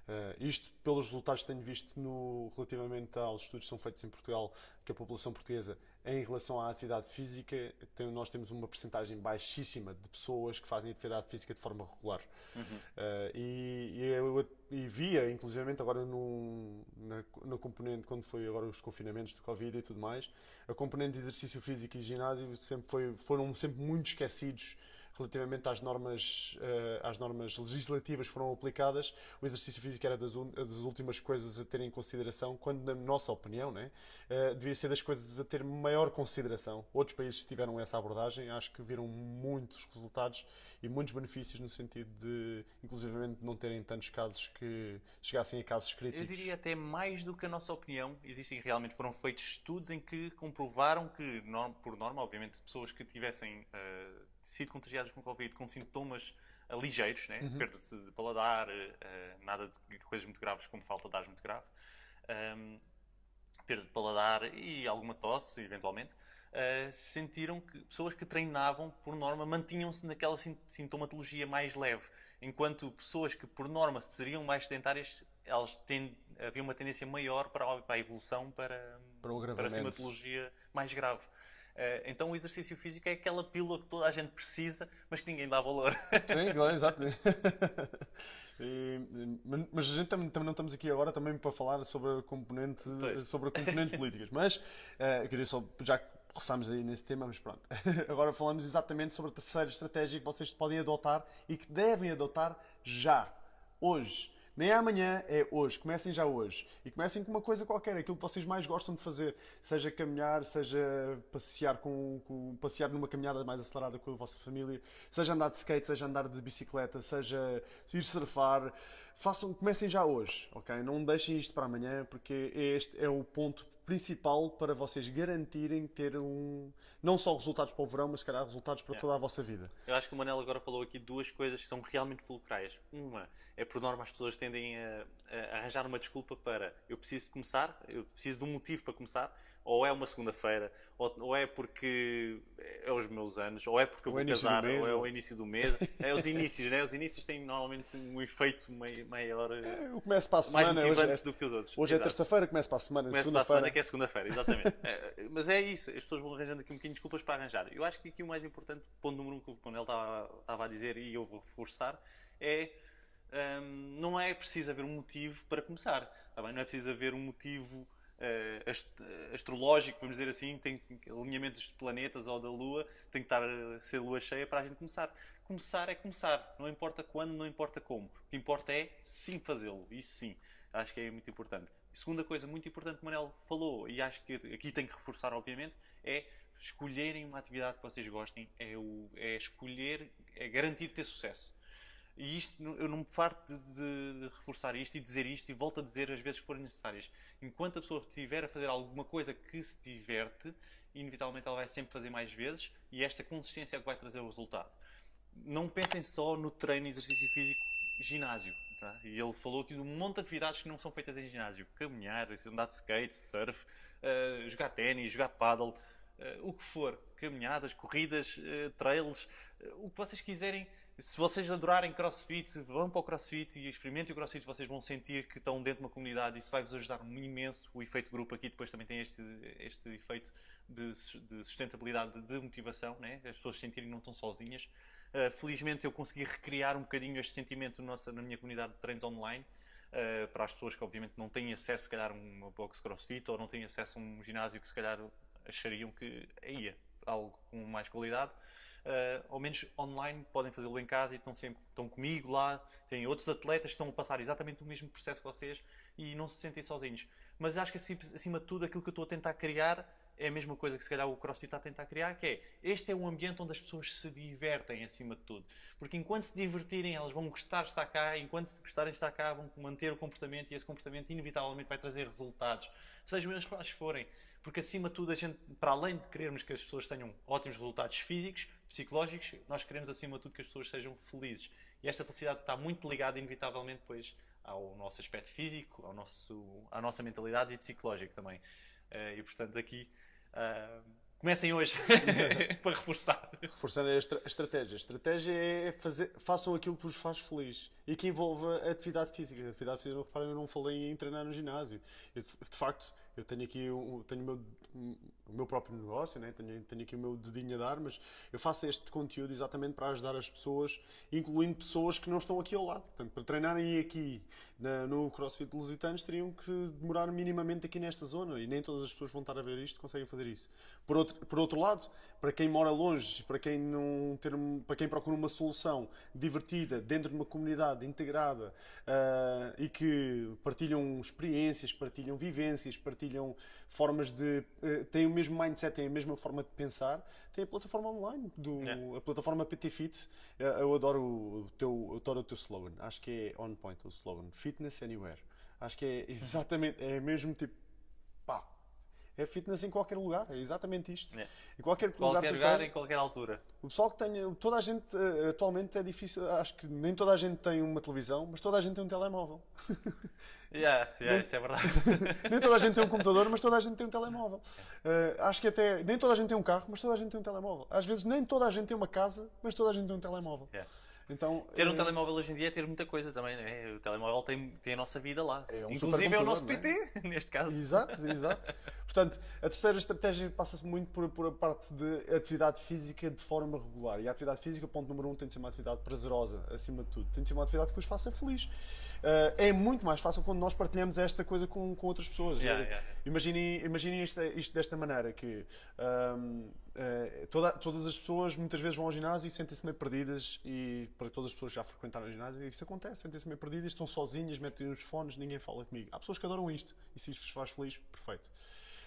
Uh, isto pelos resultados que tenho visto no, relativamente aos estudos que são feitos em Portugal, que a população portuguesa, em relação à atividade física, tem, nós temos uma percentagem baixíssima de pessoas que fazem atividade física de forma regular. Uh, e, e eu e via, inclusivamente agora no, na, na componente, quando foi agora os confinamentos de Covid e tudo mais, a componente de exercício físico e ginásio sempre foi, foram sempre muito esquecidos relativamente às normas, uh, às normas legislativas que foram aplicadas, o exercício físico era das, das, últimas coisas a ter em consideração, quando, na nossa opinião, né, uh, devia ser das coisas a ter maior consideração. Outros países tiveram essa abordagem, acho que viram muitos resultados e muitos benefícios no sentido de, inclusivamente, não terem tantos casos que chegassem a casos críticos. Eu diria até mais do que a nossa opinião. Existem realmente, foram feitos estudos em que comprovaram que, por norma, obviamente, pessoas que tivessem uh, sido contagiadas com Covid com sintomas uh, ligeiros, né? uhum. perda de paladar, uh, nada de coisas muito graves como falta de ar muito grave, um, perda de paladar e alguma tosse, eventualmente, uh, sentiram que pessoas que treinavam, por norma, mantinham-se naquela sintomatologia mais leve, enquanto pessoas que, por norma, seriam mais sedentárias, elas têm, havia uma tendência maior para a, para a evolução para, para, para a sintomatologia mais grave. Uh, então o exercício físico é aquela pílula que toda a gente precisa, mas que ninguém dá valor. Sim, claro, exato. E, mas a gente também, também, não estamos aqui agora também para falar sobre a componente, sobre a componente políticas. Mas uh, queria só, já que roçámos aí nesse tema, mas pronto. Agora falamos exatamente sobre a terceira estratégia que vocês podem adotar e que devem adotar já, hoje. Nem é amanhã, é hoje. Comecem já hoje. E comecem com uma coisa qualquer, aquilo que vocês mais gostam de fazer. Seja caminhar, seja passear, com, com, passear numa caminhada mais acelerada com a vossa família, seja andar de skate, seja andar de bicicleta, seja ir surfar. Façam, comecem já hoje, ok? Não deixem isto para amanhã, porque este é o ponto principal para vocês garantirem ter um não só resultados para o verão, mas se calhar resultados para toda a vossa vida. Eu acho que o Manel agora falou aqui duas coisas que são realmente fulcrais. Uma é por norma as pessoas tendem a, a arranjar uma desculpa para eu preciso começar, eu preciso de um motivo para começar, ou é uma segunda-feira, ou, ou, é porque é os meus anos, ou é porque eu vou casar, ou é o início do mês. É os inícios, né? Os inícios têm normalmente um efeito maior. É, eu começo para a semana. Mais motivante é, do que os outros. Hoje é Exato. é terça-feira, começo para a semana. Começo para a semana que é segunda-feira, exatamente. é, mas é isso, as pessoas vão arranjando aqui um bocadinho de desculpas para arranjar. Eu acho que aqui o mais importante, ponto número um que o Panel estava, estava a dizer e eu vou reforçar, é. Um, não é preciso haver um motivo para começar, tá bem? não é preciso haver um motivo uh, astrológico, vamos dizer assim, tem alinhamentos de planetas ou da Lua, tem que estar a ser lua cheia para a gente começar. Começar é começar, não importa quando, não importa como. O que importa é sim fazê-lo, isso sim, acho que é muito importante. segunda coisa muito importante que o Manel falou, e acho que aqui tem que reforçar, obviamente, é escolherem uma atividade que vocês gostem, é, o, é escolher, é garantir ter sucesso. E isto, eu não me farto de, de, reforçar isto e dizer isto e volto a dizer as vezes que forem necessárias. Enquanto a pessoa estiver a fazer alguma coisa que se diverte, inevitavelmente ela vai sempre fazer mais vezes e esta consistência é que vai trazer o resultado. Não pensem só no treino, exercício físico, ginásio. Tá? E ele falou aqui de um monte de atividades que não são feitas em ginásio: caminhar, andar de skate, surf, uh, jogar ténis, jogar paddle, uh, o que for, caminhadas, corridas, uh, trails, o que vocês quiserem se vocês adorarem crossfit, vão para o crossfit e experimentem o crossfit, vocês vão sentir que estão dentro de uma comunidade e isso vai vos ajudar imenso. O efeito grupo aqui depois também tem este, este efeito de, de sustentabilidade, de motivação, né? as pessoas sentirem que não estão sozinhas. Uh, felizmente eu consegui recriar um bocadinho este sentimento nossa, na minha comunidade de treinos online. Uh, para as pessoas que obviamente não têm acesso, se calhar, a uma box crossfit ou não têm acesso a um ginásio que se calhar achariam que ia algo com mais qualidade uh, ao menos online, podem fazê-lo em casa e estão sempre estão comigo lá. Tem outros atletas que estão a passar exatamente o mesmo processo que vocês e não se sentem sozinhos. Mas acho que acima de tudo aquilo que eu estou a tentar criar é a mesma coisa que se calhar o CrossFit está a tentar criar, que é este é um ambiente onde as pessoas se divertem acima de tudo. Porque enquanto se divertirem, elas vão gostar de estar cá, enquanto se gostarem de estar cá, vão manter o comportamento e esse comportamento inevitavelmente vai trazer resultados, sejam eles quais forem. Porque acima de tudo, a gente, para além de querermos que as pessoas tenham ótimos resultados físicos, psicológicos, nós queremos acima de tudo que as pessoas sejam felizes. E esta felicidade está muito ligada, inevitavelmente, depois ao nosso aspecto físico, ao nosso, à nossa mentalidade e psicológico também. Uh, e portanto, aqui. Uh, comecem hoje para reforçar. Reforçando a, estra estratégia. A estratégia é fazer, façam aquilo que vos faz feliz e que envolva a atividade física. A atividade física, reparem, eu não falei em treinar no ginásio. Eu, de facto, eu tenho aqui tenho o meu, meu próprio negócio, né? tenho, tenho aqui o meu dedinho a dar, mas eu faço este conteúdo exatamente para ajudar as pessoas, incluindo pessoas que não estão aqui ao lado. Portanto, para treinarem aqui na, no CrossFit Lusitanos, teriam que demorar minimamente aqui nesta zona e nem todas as pessoas vão estar a ver isto conseguem fazer isso. Por outro, por outro lado, para quem mora longe, para quem, não ter, para quem procura uma solução divertida dentro de uma comunidade integrada uh, e que partilham experiências, partilham vivências, partilham formas de. Uh, têm o mesmo mindset, têm a mesma forma de pensar, tem a plataforma online, do, yeah. a plataforma PT Fit. Uh, eu adoro o, teu, eu adoro o teu slogan, acho que é on point o slogan: Fitness Anywhere. Acho que é exatamente, é mesmo tipo. pá, É fitness em qualquer lugar, é exatamente isto. É. Em qualquer, Qualquer lugar, lugar, em qualquer altura. o pessoal que tenha, toda a gente, eh, atualmente é difícil, acho que nem toda a gente tem uma televisão, mas toda a gente tem um telemóvel. Yeah, yeah, Nem- isso é verdade. nem toda a gente tem um computador, mas toda a gente tem um telemóvel. Eh, acho que até, nem toda a gente tem um carro, mas toda a gente tem um telemóvel. Às vezes nem toda a gente tem uma casa, mas toda a gente tem um telemóvel. Yeah. Então, Ter um eh, telemóvel hoje em dia é ter muita coisa também, não é? O telemóvel tem, tem a nossa vida lá. É um Inclusive é o nosso PT, neste caso. Exato, exato. Portanto, a terceira estratégia passa-se muito por, por a parte de atividade física de forma regular. E a atividade física, ponto número um, tem de ser uma atividade prazerosa, acima de tudo. Tem de ser uma atividade que vos faça feliz. Eh, é muito mais fácil quando nós partilhamos esta coisa com, com outras pessoas. Yeah, yeah, yeah. Imaginem, imaginem isto, isto desta maneira, que ahm, eh, toda- todas as pessoas muitas vezes vão ao ginásio e sentem-se meio perdidas e para todas as pessoas que já frequentaram o ginásio isto acontece, sentem-se meio perdidas, estão sozinhas, metem os fones, ninguém fala comigo. Há pessoas que adoram isto e se isto vos faz feliz, perfeito.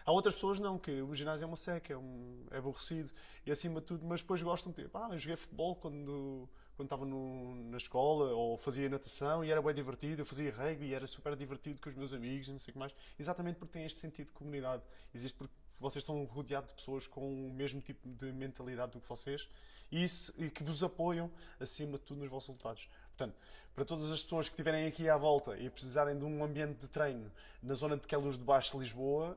Há outras pessoas não, que o ginásio é uma seca, é, um, é aborrecido e acima de tudo, mas depois gostam de ter, ah, eu joguei futebol quando, quando estava no- na escola ou fazia natação e era bem divertido, eu fazia rugby e era super divertido com os meus amigos e não sei o que mais. Exatamente porque tem este sentido de comunidade. Existe porque vocês estão rodeados de pessoas com o mesmo tipo de mentalidade do que vocês e, isso, e que vos apoiam acima de tudo nos vossos resultados. Portanto, para todas as pessoas que estiverem aqui à volta e precisarem de um ambiente de treino na zona de Queluz de Baixo de Lisboa,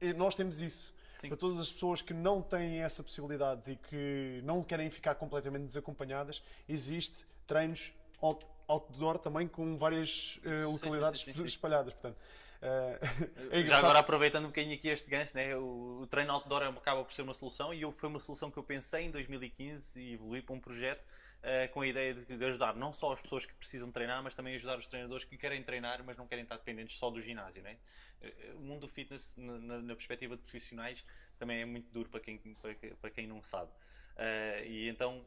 eh, nós temos isso. Sim. Para todas as pessoas que não têm essa possibilidade e que não querem ficar completamente desacompanhadas, existe treinos out- outdoor também com várias sim, localidades sim, sim, espalhadas. Portanto, eh, é Já agora aproveitando um bocadinho aqui este gancho, né? o, o treino outdoor acaba por ser uma solução e eu, foi uma solução que eu pensei em 2015 e evolui para um projeto eh, com a ideia de, de ajudar não só as pessoas que precisam treinar, mas também ajudar os treinadores que querem treinar, mas não querem estar dependentes só do ginásio. Né? Eh, O mundo do fitness, na, na- perspectiva de profissionais, também é muito duro para quem, para, que- para quem não sabe. Eh, e então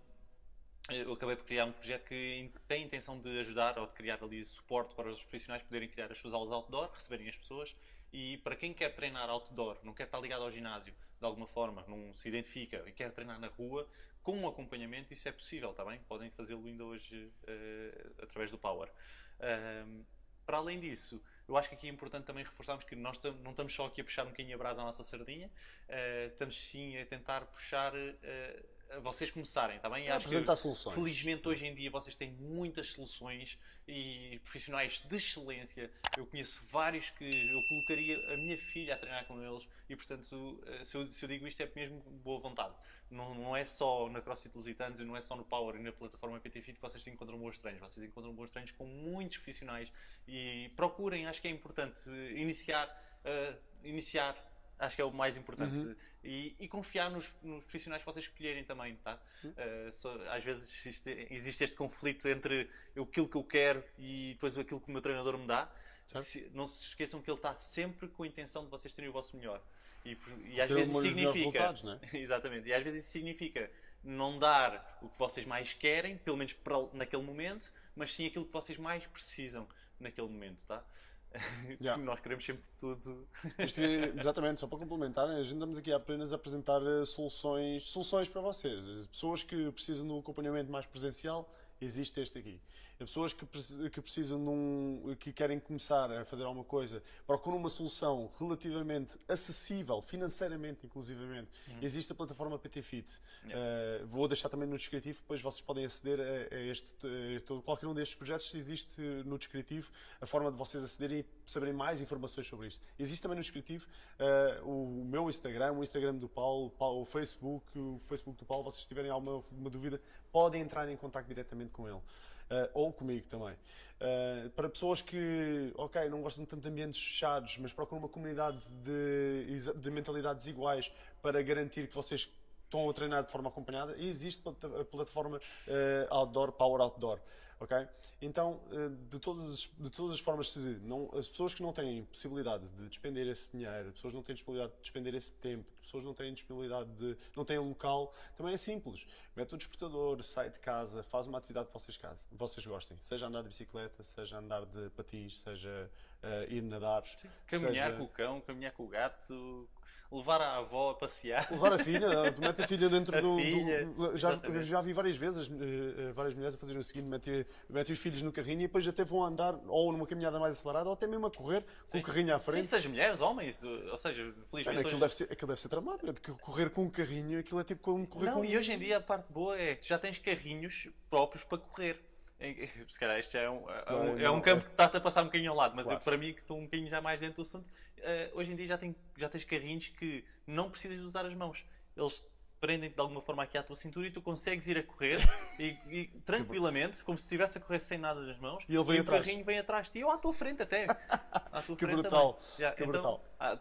eu acabei por criar um projeto que tem a intenção de ajudar ou de criar ali suporte para os profissionais poderem criar as suas aulas outdoor, receberem as pessoas e para quem quer treinar outdoor, não quer estar ligado ao ginásio de alguma forma, não se identifica e quer treinar na rua, com um acompanhamento, isso é possível, está bem? Podem fazê-lo ainda hoje eh, através do Power. Ahm, para além disso, eu acho que aqui é importante também reforçarmos que nós não estamos só aqui a puxar um bocadinho a brasa à nossa sardinha, eh, estamos sim a tentar puxar a vocês começarem, está bem? É que- apresentar soluções. Felizmente hoje em dia vocês têm muitas soluções e profissionais de excelência. Eu conheço vários que eu colocaria a minha filha a treinar com eles e portanto eh, se eu, se eu digo isto é mesmo boa vontade. Não, não é só na CrossFit Lusitanos e não é só no Power e na plataforma PT Fit que vocês encontram bons treinos. Vocês encontram bons treinos com muitos profissionais e procurem, acho que é importante iniciar, eh, iniciar acho que é o mais importante. Uhum. E, e confiar nos, nos profissionais que vocês escolherem também, tá? Uhum. Uh, só- às vezes existe, existe este conflito entre aquilo que eu quero e depois aquilo que o meu treinador me dá. Se- não se esqueçam que ele está sempre com a intenção de vocês terem o vosso melhor. E, e às vezes significa. é? Exatamente. E às vezes isso significa não dar o que vocês mais querem, pelo menos para- naquele momento, mas sim aquilo que vocês mais precisam naquele momento, tá? Yeah. Nós queremos sempre tudo. Isto é- exatamente, só para complementar, a gente estamos aqui apenas a apresentar eh, soluções, soluções para vocês. As pessoas que precisam de um acompanhamento mais presencial, existe este aqui. As pessoas que, que precisam de um, que querem começar a fazer alguma coisa, procuram uma solução relativamente acessível, financeiramente, inclusivamente. Existe a plataforma PT Fit. Eh, vou deixar também no descritivo, depois vocês podem aceder a, a este, a todo- qualquer um destes projetos, existe no descritivo a forma de vocês acederem e saberem mais informações sobre isto. Existe também no descritivo eh, o meu Instagram, o Instagram do Paulo, Paulo, o Facebook, o Facebook do Paulo. Vocês tiverem alguma uma dúvida, podem entrar em contato diretamente com ele. Eh, ou comigo também. Eh, para pessoas que, ok, não gostam tanto de ambientes fechados, mas procuram uma comunidade de, de mentalidades iguais para garantir que vocês estão a treinar de forma acompanhada e existe a plataforma eh, Outdoor, Power Outdoor. ok? Então, eh, de, todas as, de todas as formas, se não, as pessoas que não têm possibilidade de despender esse dinheiro, as pessoas que não têm disponibilidade de despender esse tempo, as pessoas que não têm disponibilidade de. não têm local, também é simples. Mete o despertador, sai de casa, faz uma atividade que vocês, casa- vocês gostem. Seja andar de bicicleta, seja andar de patins, seja eh, ir nadar. Caminhar seja- com o cão, caminhar com o gato, levar a avó a passear. Levar a filha, tu mete a filha dentro A do. filha, do- já, já vi várias vezes eh, eh, várias mulheres a fazerem o seguinte: metem, metem os filhos no carrinho e depois até vão andar ou numa caminhada mais acelerada ou até mesmo a correr com o carrinho à Sim, frente. se as mulheres, homens, ou seja, felizmente. aquilo, hoje- deve ser, aquilo deve ser tramado, é de que correr com um carrinho, aquilo é tipo como correr Não, com e hoje em dia a parte boa é que tu já tens carrinhos próprios para correr. Em- Se calhar este é um, é um, Não, é um campo é- que está-te a passar um bocadinho ao lado, mas Claro. eu, para mim, que estou um bocadinho já mais dentro do assunto, eh, hoje em dia já, tem, já tens carrinhos que não precisas de usar as mãos. Eles prendem-te de alguma forma aqui à tua cintura e tu consegues ir a correr e, e tranquilamente, como se estivesse a correr sem nada nas mãos, E ele vem o atrás. carrinho vem atrás de ti ou à tua frente até. À tua Que frente brutal. Já, que então, brutal. à-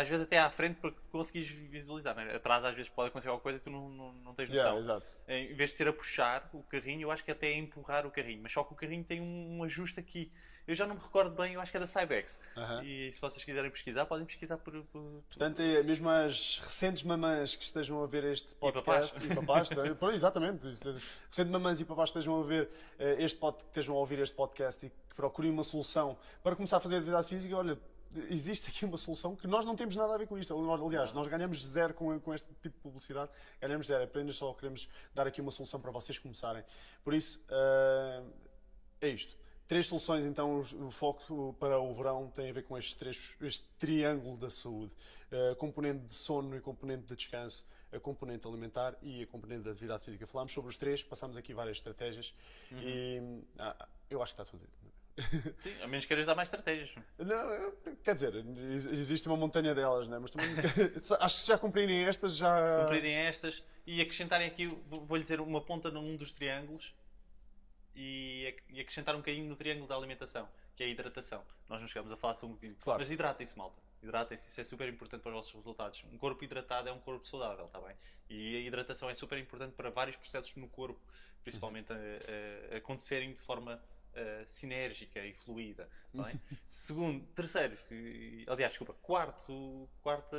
às vezes até à frente para que conseguires visualizar. Né? Atrás às vezes pode acontecer alguma coisa e tu não, não, não tens noção. Yeah. Em vez de ser a puxar o carrinho, eu acho que até é empurrar o carrinho. Mas só que o carrinho tem um, um ajuste aqui. Eu já não me recordo bem, eu acho que é da Cybex. Aham. E se vocês quiserem pesquisar, podem pesquisar por. por- Portanto, é mesmo as recentes mamãs que estejam a ver este podcast papás. e papás, tá? Exatamente, recentes mamãs e papás que estejam a ver eh, este pod, que estejam a ouvir este podcast e que procurem uma solução para começar a fazer atividade física, olha, existe aqui uma solução que nós não temos nada a ver com isto. Aliás, nós ganhamos zero com, com este tipo de publicidade, ganhamos zero, apenas só queremos dar aqui uma solução para vocês começarem. Por isso, eh, é isto. Três soluções, então, o foco para o verão tem a ver com estes três, este triângulo da saúde. A componente de sono e componente de descanso, a componente alimentar e a componente da atividade física. Falámos sobre os três, passamos aqui várias estratégias e ah, eu acho que está tudo. Sim, a menos queiras dar mais estratégias. Não, quer dizer, ex- existe uma montanha delas, né? mas também acho que se já cumprirem estas já. Se cumprirem estas e acrescentarem aqui, vou- vou-lhe dizer uma ponta num dos triângulos e, e acrescentar um bocadinho no triângulo da alimentação, que é a hidratação. Nós não chegamos a falar sobre um bocadinho. Claro. Mas hidratem-se, malta. Hidratem-se, isso é super importante para os vossos resultados. Um corpo hidratado é um corpo saudável, está bem? E a hidratação é super importante para vários processos no corpo, principalmente a, a- a acontecerem de forma eh, sinérgica e fluida. Bem? Segundo, terceiro, aliás, desculpa, quarto, quarta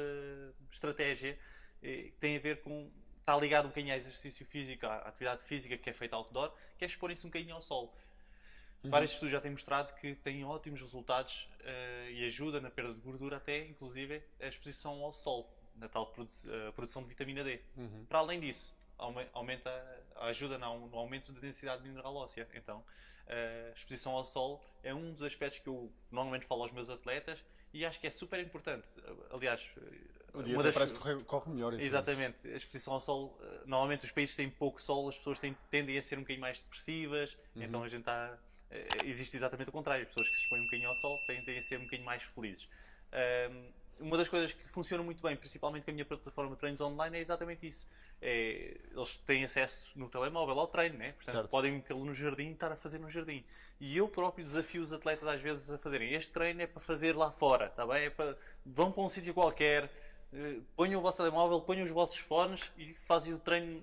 estratégia eh, tem a ver com. Está ligado um bocadinho ao exercício físico, à atividade física que é feita outdoor, que é exporem-se um bocadinho ao sol. Vários estudos já têm mostrado que tem ótimos resultados eh, e ajuda na perda de gordura, até inclusive a exposição ao sol, na tal produ- eh, produção de vitamina D. Uhum. Para além disso, aume- aumenta, ajuda no, no aumento da densidade mineral óssea. Então, a exposição ao sol é um dos aspectos que eu normalmente falo aos meus atletas e acho que é super importante. Aliás, O dia das- parece que corre, melhor. então. Exatamente, a exposição ao sol, eh, normalmente os países têm pouco sol, as pessoas têm- tendem a ser um bocadinho mais depressivas, Uhum. então a gente está. eh, Existe exatamente o contrário, as pessoas que se expõem um bocadinho ao sol tendem a ser um bocadinho mais felizes. Uma das coisas que funciona muito bem, principalmente com a minha plataforma de treinos online, é exatamente isso. É, eles têm acesso no telemóvel ao treino, né? portanto Certo. podem metê-lo no jardim e estar a fazer no jardim. E eu próprio desafio os atletas às vezes a fazerem este treino é para fazer lá fora, tá bem? É para, vão para um sítio qualquer, ponham o vosso telemóvel, ponham os vossos fones e fazem o treino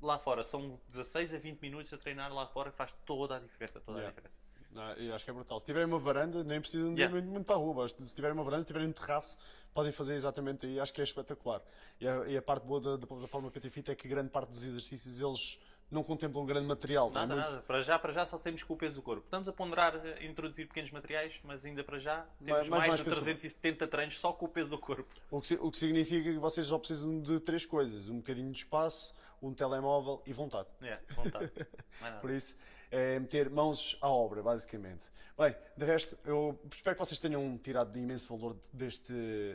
lá fora. São 16 a 20 minutos a treinar lá fora faz toda a diferença, toda Yeah. a diferença. Não, eu acho que é brutal. Se tiverem uma varanda, nem precisam de ir Yeah. muito, muito para a rua. Se tiverem uma varanda, se tiverem um terraço, podem fazer exatamente aí. Acho que é espetacular. E a, e a parte boa da, da plataforma PT Fit é que grande parte dos exercícios eles não contemplam grande material. não é? Nada, Muito- nada. Para já, para já só temos com o peso do corpo. Estamos a ponderar eh, introduzir pequenos materiais, mas ainda para já temos Mais- mais- mais, de peso do 370 treinos só com o peso do corpo. O que, o que significa que vocês só precisam de três coisas: um bocadinho de espaço, um telemóvel e vontade. É, vontade. Nada. Por isso, é meter mãos à obra, basicamente. Bem, de resto, eu espero que vocês tenham tirado de imenso valor deste,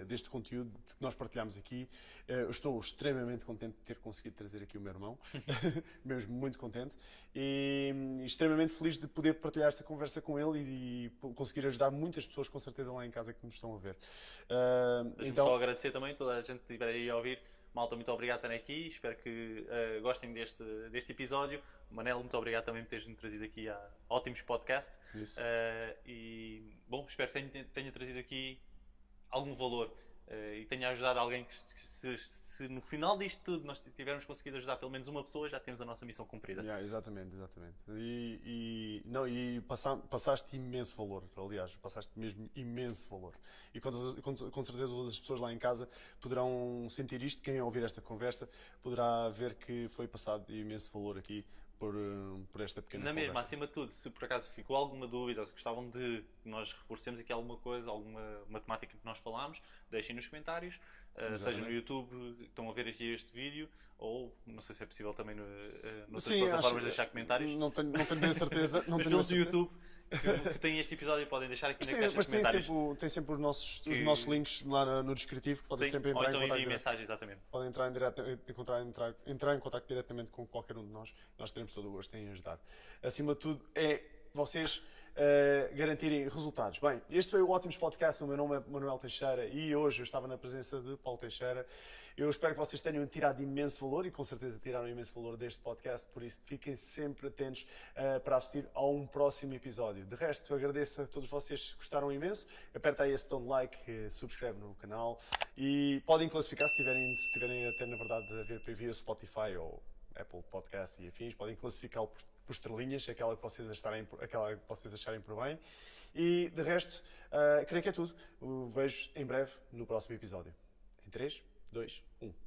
deste conteúdo que nós partilhamos aqui. Eh, Eu estou extremamente contente de ter conseguido trazer aqui o meu irmão, mesmo muito contente, e, extremamente feliz de poder partilhar esta conversa com ele e, e conseguir ajudar muitas pessoas, com certeza, lá em casa que nos estão a ver. Deixa-me então, só agradecer também toda a gente que estiver aí a ouvir. Malta, muito obrigado por estarem aqui. Espero que eh, gostem deste, deste episódio. Manelo, muito obrigado também por teres-me trazido aqui a Ótimos Podcast. Isso. Eh, e, bom, espero que tenha, tenha trazido aqui algum valor e tenha ajudado alguém que, se, se no final disto tudo nós tivermos conseguido ajudar pelo menos uma pessoa, já temos a nossa missão cumprida. Yeah, exatamente, exatamente. E, e- não, e passa- passaste imenso valor, aliás, passaste mesmo imenso valor. E com, com, com certeza todas as pessoas lá em casa poderão sentir isto, quem ouvir esta conversa poderá ver que foi passado imenso valor aqui por, uh, por esta pequena Na mesma, conversa. acima de tudo, se por acaso ficou alguma dúvida ou se gostavam de que nós reforcemos aqui alguma coisa, alguma uma temática que nós falámos, deixem nos comentários, uh, seja no. YouTube, estão a ver aqui este vídeo, ou não sei se é possível também no, uh, noutras Sim, plataformas acho- deixar comentários. Não tenho, não tenho bem certeza. Não Mas tenho certeza. YouTube que, têm este episódio podem deixar aqui Mas na tem, caixa mas de tem comentários. sempre, o- tem sempre os, nossos, os Que- nossos links lá no, no descritivo que podem Sim, sempre ou entrar então em contato. direto. mensagem, exatamente. Podem entrar em, direta- encontrar, entrar, entrar em contato diretamente com qualquer um de nós. Nós teremos todo o gosto em ajudar. Acima de tudo, é vocês eh, garantirem resultados. Bem, este foi o Ótimos Podcast. O meu nome é Manuel Teixeira e hoje eu estava na presença de Paulo Teixeira. Eu espero que vocês tenham tirado imenso valor e com certeza tiraram imenso valor deste podcast. Por isso, fiquem sempre atentos eh, para assistir a um próximo episódio. De resto, agradeço a todos vocês que gostaram imenso. Aperta aí esse botão de like, eh, subscreve no canal e podem classificar se tiverem, se tiverem até na verdade a ver via Spotify ou Apple Podcasts e afins, podem classificá-lo por, por estrelinhas, aquela que, vocês acharem, aquela que vocês acharem por bem. E de resto, ah, creio que é tudo. Vejo em breve no próximo episódio. Em 3, 2, 1.